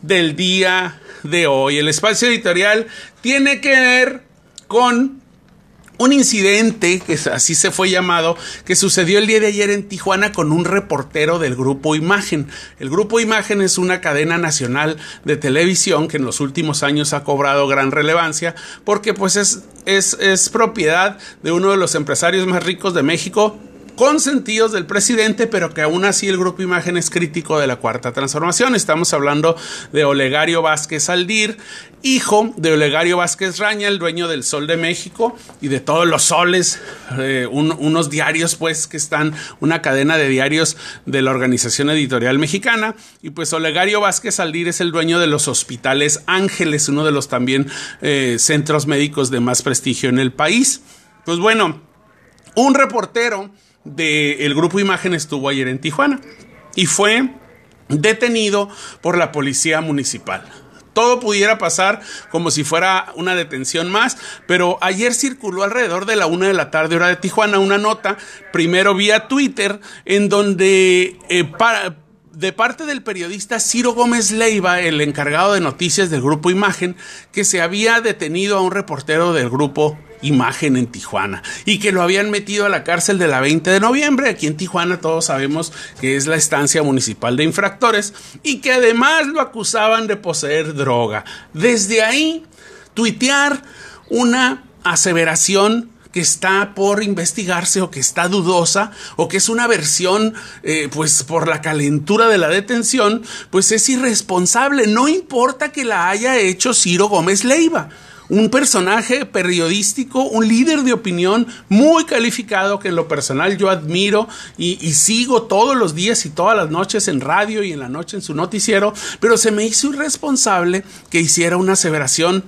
del día de hoy. El espacio editorial tiene que ver con un incidente, que así se fue llamado, que sucedió el día de ayer en Tijuana con un reportero del Grupo Imagen. El Grupo Imagen es una cadena nacional de televisión que en los últimos años ha cobrado gran relevancia porque pues es, es, es propiedad de uno de los empresarios más ricos de México, consentidos del presidente, pero que aún así el grupo Imagen es crítico de la cuarta transformación. Estamos hablando de Olegario Vázquez Aldir, hijo de Olegario Vázquez Raña, el dueño del Sol de México y de todos los soles, eh, unos diarios pues que están, una cadena de diarios de la Organización Editorial Mexicana. Y pues Olegario Vázquez Aldir es el dueño de los hospitales Ángeles, uno de los también eh, centros médicos de más prestigio en el país. Pues bueno, un reportero del grupo Imagen estuvo ayer en Tijuana y fue detenido por la policía municipal. Todo pudiera pasar como si fuera una detención más, pero ayer circuló alrededor de la una de la tarde hora de Tijuana una nota, primero vía Twitter, en donde eh, de parte del periodista Ciro Gómez Leiva, el encargado de noticias del grupo Imagen, que se había detenido a un reportero del grupo imagen en Tijuana y que lo habían metido a la cárcel de la 20 de noviembre. Aquí en Tijuana todos sabemos que es la estancia municipal de infractores y que además lo acusaban de poseer droga. Desde ahí, tuitear una aseveración que está por investigarse o que está dudosa o que es una versión eh, pues por la calentura de la detención pues es irresponsable no importa que la haya hecho Ciro Gómez Leiva un personaje periodístico, un líder de opinión muy calificado que en lo personal yo admiro y, sigo todos los días y todas las noches en radio y en la noche en su noticiero, pero se me hizo irresponsable que hiciera una aseveración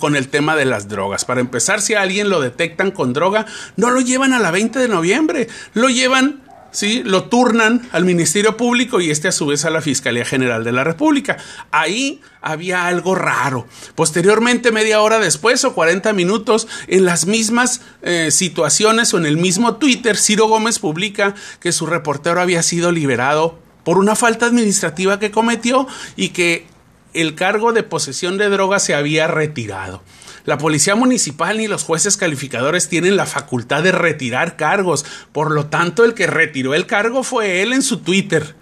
con el tema de las drogas. Para empezar, si a alguien lo detectan con droga, no lo llevan a la 20 de noviembre, lo llevan ¿sí? Lo turnan al Ministerio Público y este a su vez a la Fiscalía General de la República. Ahí había algo raro. Posteriormente, media hora después o 40 minutos, en las mismas eh, situaciones o en el mismo Twitter, Ciro Gómez publica que su reportero había sido liberado por una falta administrativa que cometió y que el cargo de posesión de drogas se había retirado. La policía municipal ni los jueces calificadores tienen la facultad de retirar cargos. Por lo tanto, el que retiró el cargo fue él en su Twitter.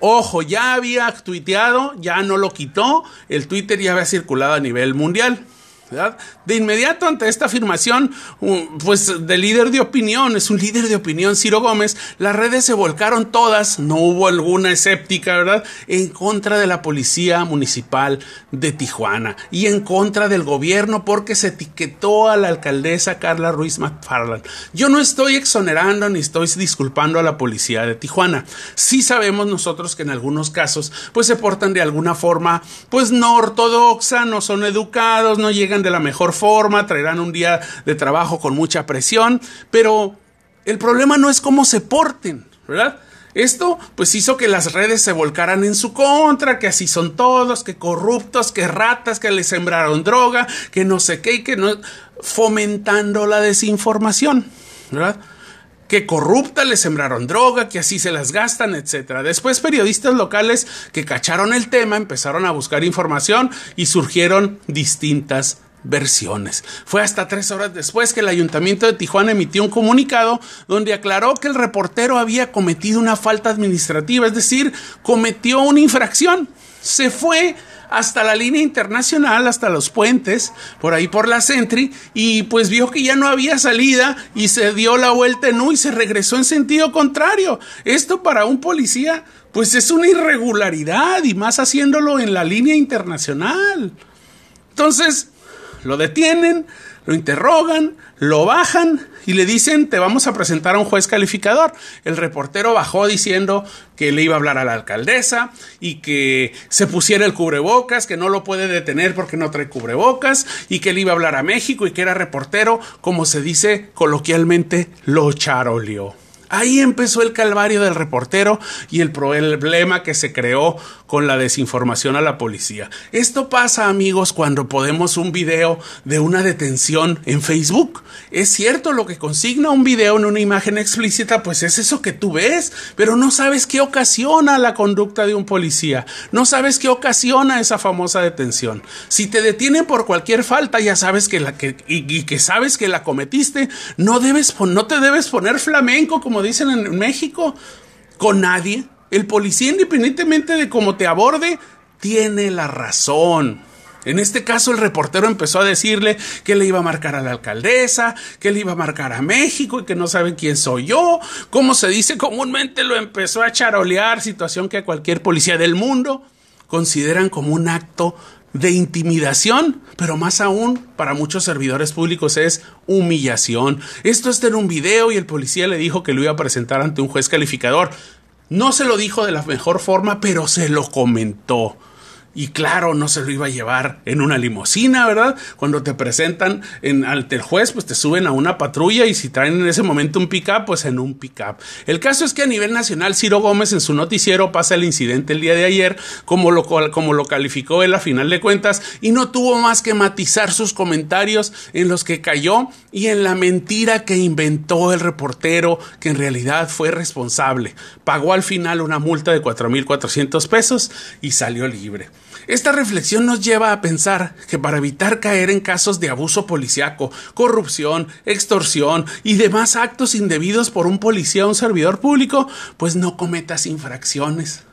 Ojo, ya había tuiteado, ya no lo quitó, el Twitter ya había circulado a nivel mundial. De inmediato ante esta afirmación, pues de líder de opinión, es un líder de opinión, Ciro Gómez, las redes se volcaron todas, no hubo alguna escéptica, ¿verdad?, en contra de la policía municipal de Tijuana y en contra del gobierno porque se etiquetó a la alcaldesa Carla Ruiz McFarland. Yo no estoy exonerando ni estoy disculpando a la policía de Tijuana. Sí sabemos nosotros que en algunos casos, pues se portan de alguna forma, pues no ortodoxa, no son educados, no llegan de la mejor forma, traerán un día de trabajo con mucha presión, pero el problema no es cómo se porten, ¿verdad? Esto pues hizo que las redes se volcaran en su contra, que así son todos, que corruptos, que ratas, que le sembraron droga, que no sé qué, y que no fomentando la desinformación, ¿verdad? que corrupta le sembraron droga, que así se las gastan, etc. Después periodistas locales que cacharon el tema empezaron a buscar información y surgieron distintas versiones. Fue hasta tres horas después que el ayuntamiento de Tijuana emitió un comunicado donde aclaró que el reportero había cometido una falta administrativa, es decir, cometió una infracción. Se fue hasta la línea internacional, hasta los puentes, por ahí por la Sentry, y pues vio que ya no había salida y se dio la vuelta en U y se regresó en sentido contrario. Esto para un policía, pues es una irregularidad y más haciéndolo en la línea internacional. Entonces, lo detienen, lo interrogan, lo bajan y le dicen te vamos a presentar a un juez calificador. El reportero bajó diciendo que le iba a hablar a la alcaldesa y que se pusiera el cubrebocas, que no lo puede detener porque no trae cubrebocas y que le iba a hablar a México y que era reportero, como se dice coloquialmente, lo charoleó. Ahí empezó el calvario del reportero y el problema que se creó con la desinformación a la policía. Esto pasa, amigos, cuando podemos un video de una detención en Facebook. Es cierto, lo que consigna un video en una imagen explícita, pues es eso que tú ves, pero no sabes qué ocasiona la conducta de un policía. No sabes qué ocasiona esa famosa detención. Si te detienen por cualquier falta, ya sabes que la que y, que sabes que la cometiste, no debes no te debes poner flamenco como dicen en México con nadie. El policía, independientemente de cómo te aborde, tiene la razón. En este caso, el reportero empezó a decirle que le iba a marcar a la alcaldesa, que le iba a marcar a México y que no saben quién soy yo. Como se dice comúnmente, lo empezó a charolear, situación que cualquier policía del mundo consideran como un acto de intimidación, pero más aún para muchos servidores públicos es humillación. Esto está en un video y el policía le dijo que lo iba a presentar ante un juez calificador. No se lo dijo de la mejor forma, pero se lo comentó. Y claro, no se lo iba a llevar en una limusina, ¿verdad? Cuando te presentan en, ante el juez, pues te suben a una patrulla y si traen en ese momento un pick-up, pues en un pick-up. El caso es que a nivel nacional, Ciro Gómez en su noticiero pasa el incidente el día de ayer, como lo, como lo calificó él a final de cuentas, y no tuvo más que matizar sus comentarios en los que cayó y en la mentira que inventó el reportero, que en realidad fue responsable. Pagó al final una multa de 4.400 pesos y salió libre. Esta reflexión nos lleva a pensar que para evitar caer en casos de abuso policiaco, corrupción, extorsión y demás actos indebidos por un policía o un servidor público, pues no cometas infracciones.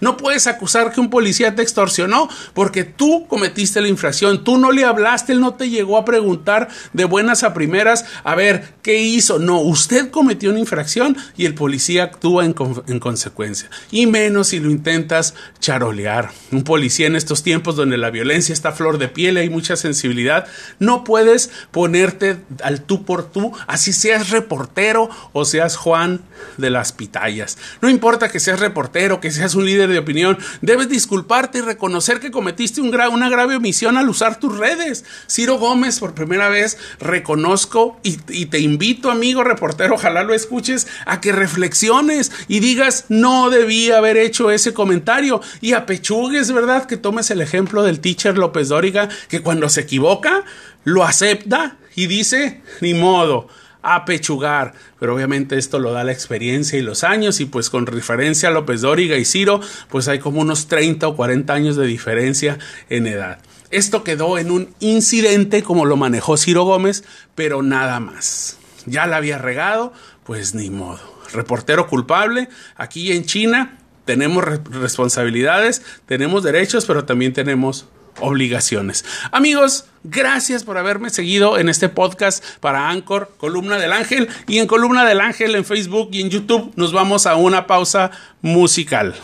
No puedes acusar que un policía te extorsionó porque tú cometiste la infracción, tú no le hablaste, él no te llegó a preguntar de buenas a primeras a ver qué hizo. No, usted cometió una infracción y el policía actúa en, consecuencia. Y menos si lo intentas charolear. Un policía en estos tiempos donde la violencia está a flor de piel y hay mucha sensibilidad, no puedes ponerte al tú por tú, así seas reportero o seas Juan de las Pitayas. No importa que seas reportero, que seas un líder de opinión, debes disculparte y reconocer que cometiste un una grave omisión al usar tus redes. Ciro Gómez, por primera vez, reconozco y, y te invito, amigo reportero, ojalá lo escuches, a que reflexiones y digas, no debí haber hecho ese comentario y apechugues, ¿verdad? Que tomes el ejemplo del teacher López Dóriga, que cuando se equivoca, lo acepta y dice, ni modo apechugar. Pero obviamente esto lo da la experiencia y los años y pues con referencia a López Dóriga y Ciro, pues hay como unos 30 o 40 años de diferencia en edad. Esto quedó en un incidente como lo manejó Ciro Gómez, pero nada más. Ya la había regado, pues ni modo. Reportero culpable, aquí en China tenemos responsabilidades, tenemos derechos, pero también tenemos obligaciones. Amigos, gracias por haberme seguido en este podcast para Anchor, Columna del Ángel. Y en Columna del Ángel en Facebook y en YouTube nos vamos a una pausa musical.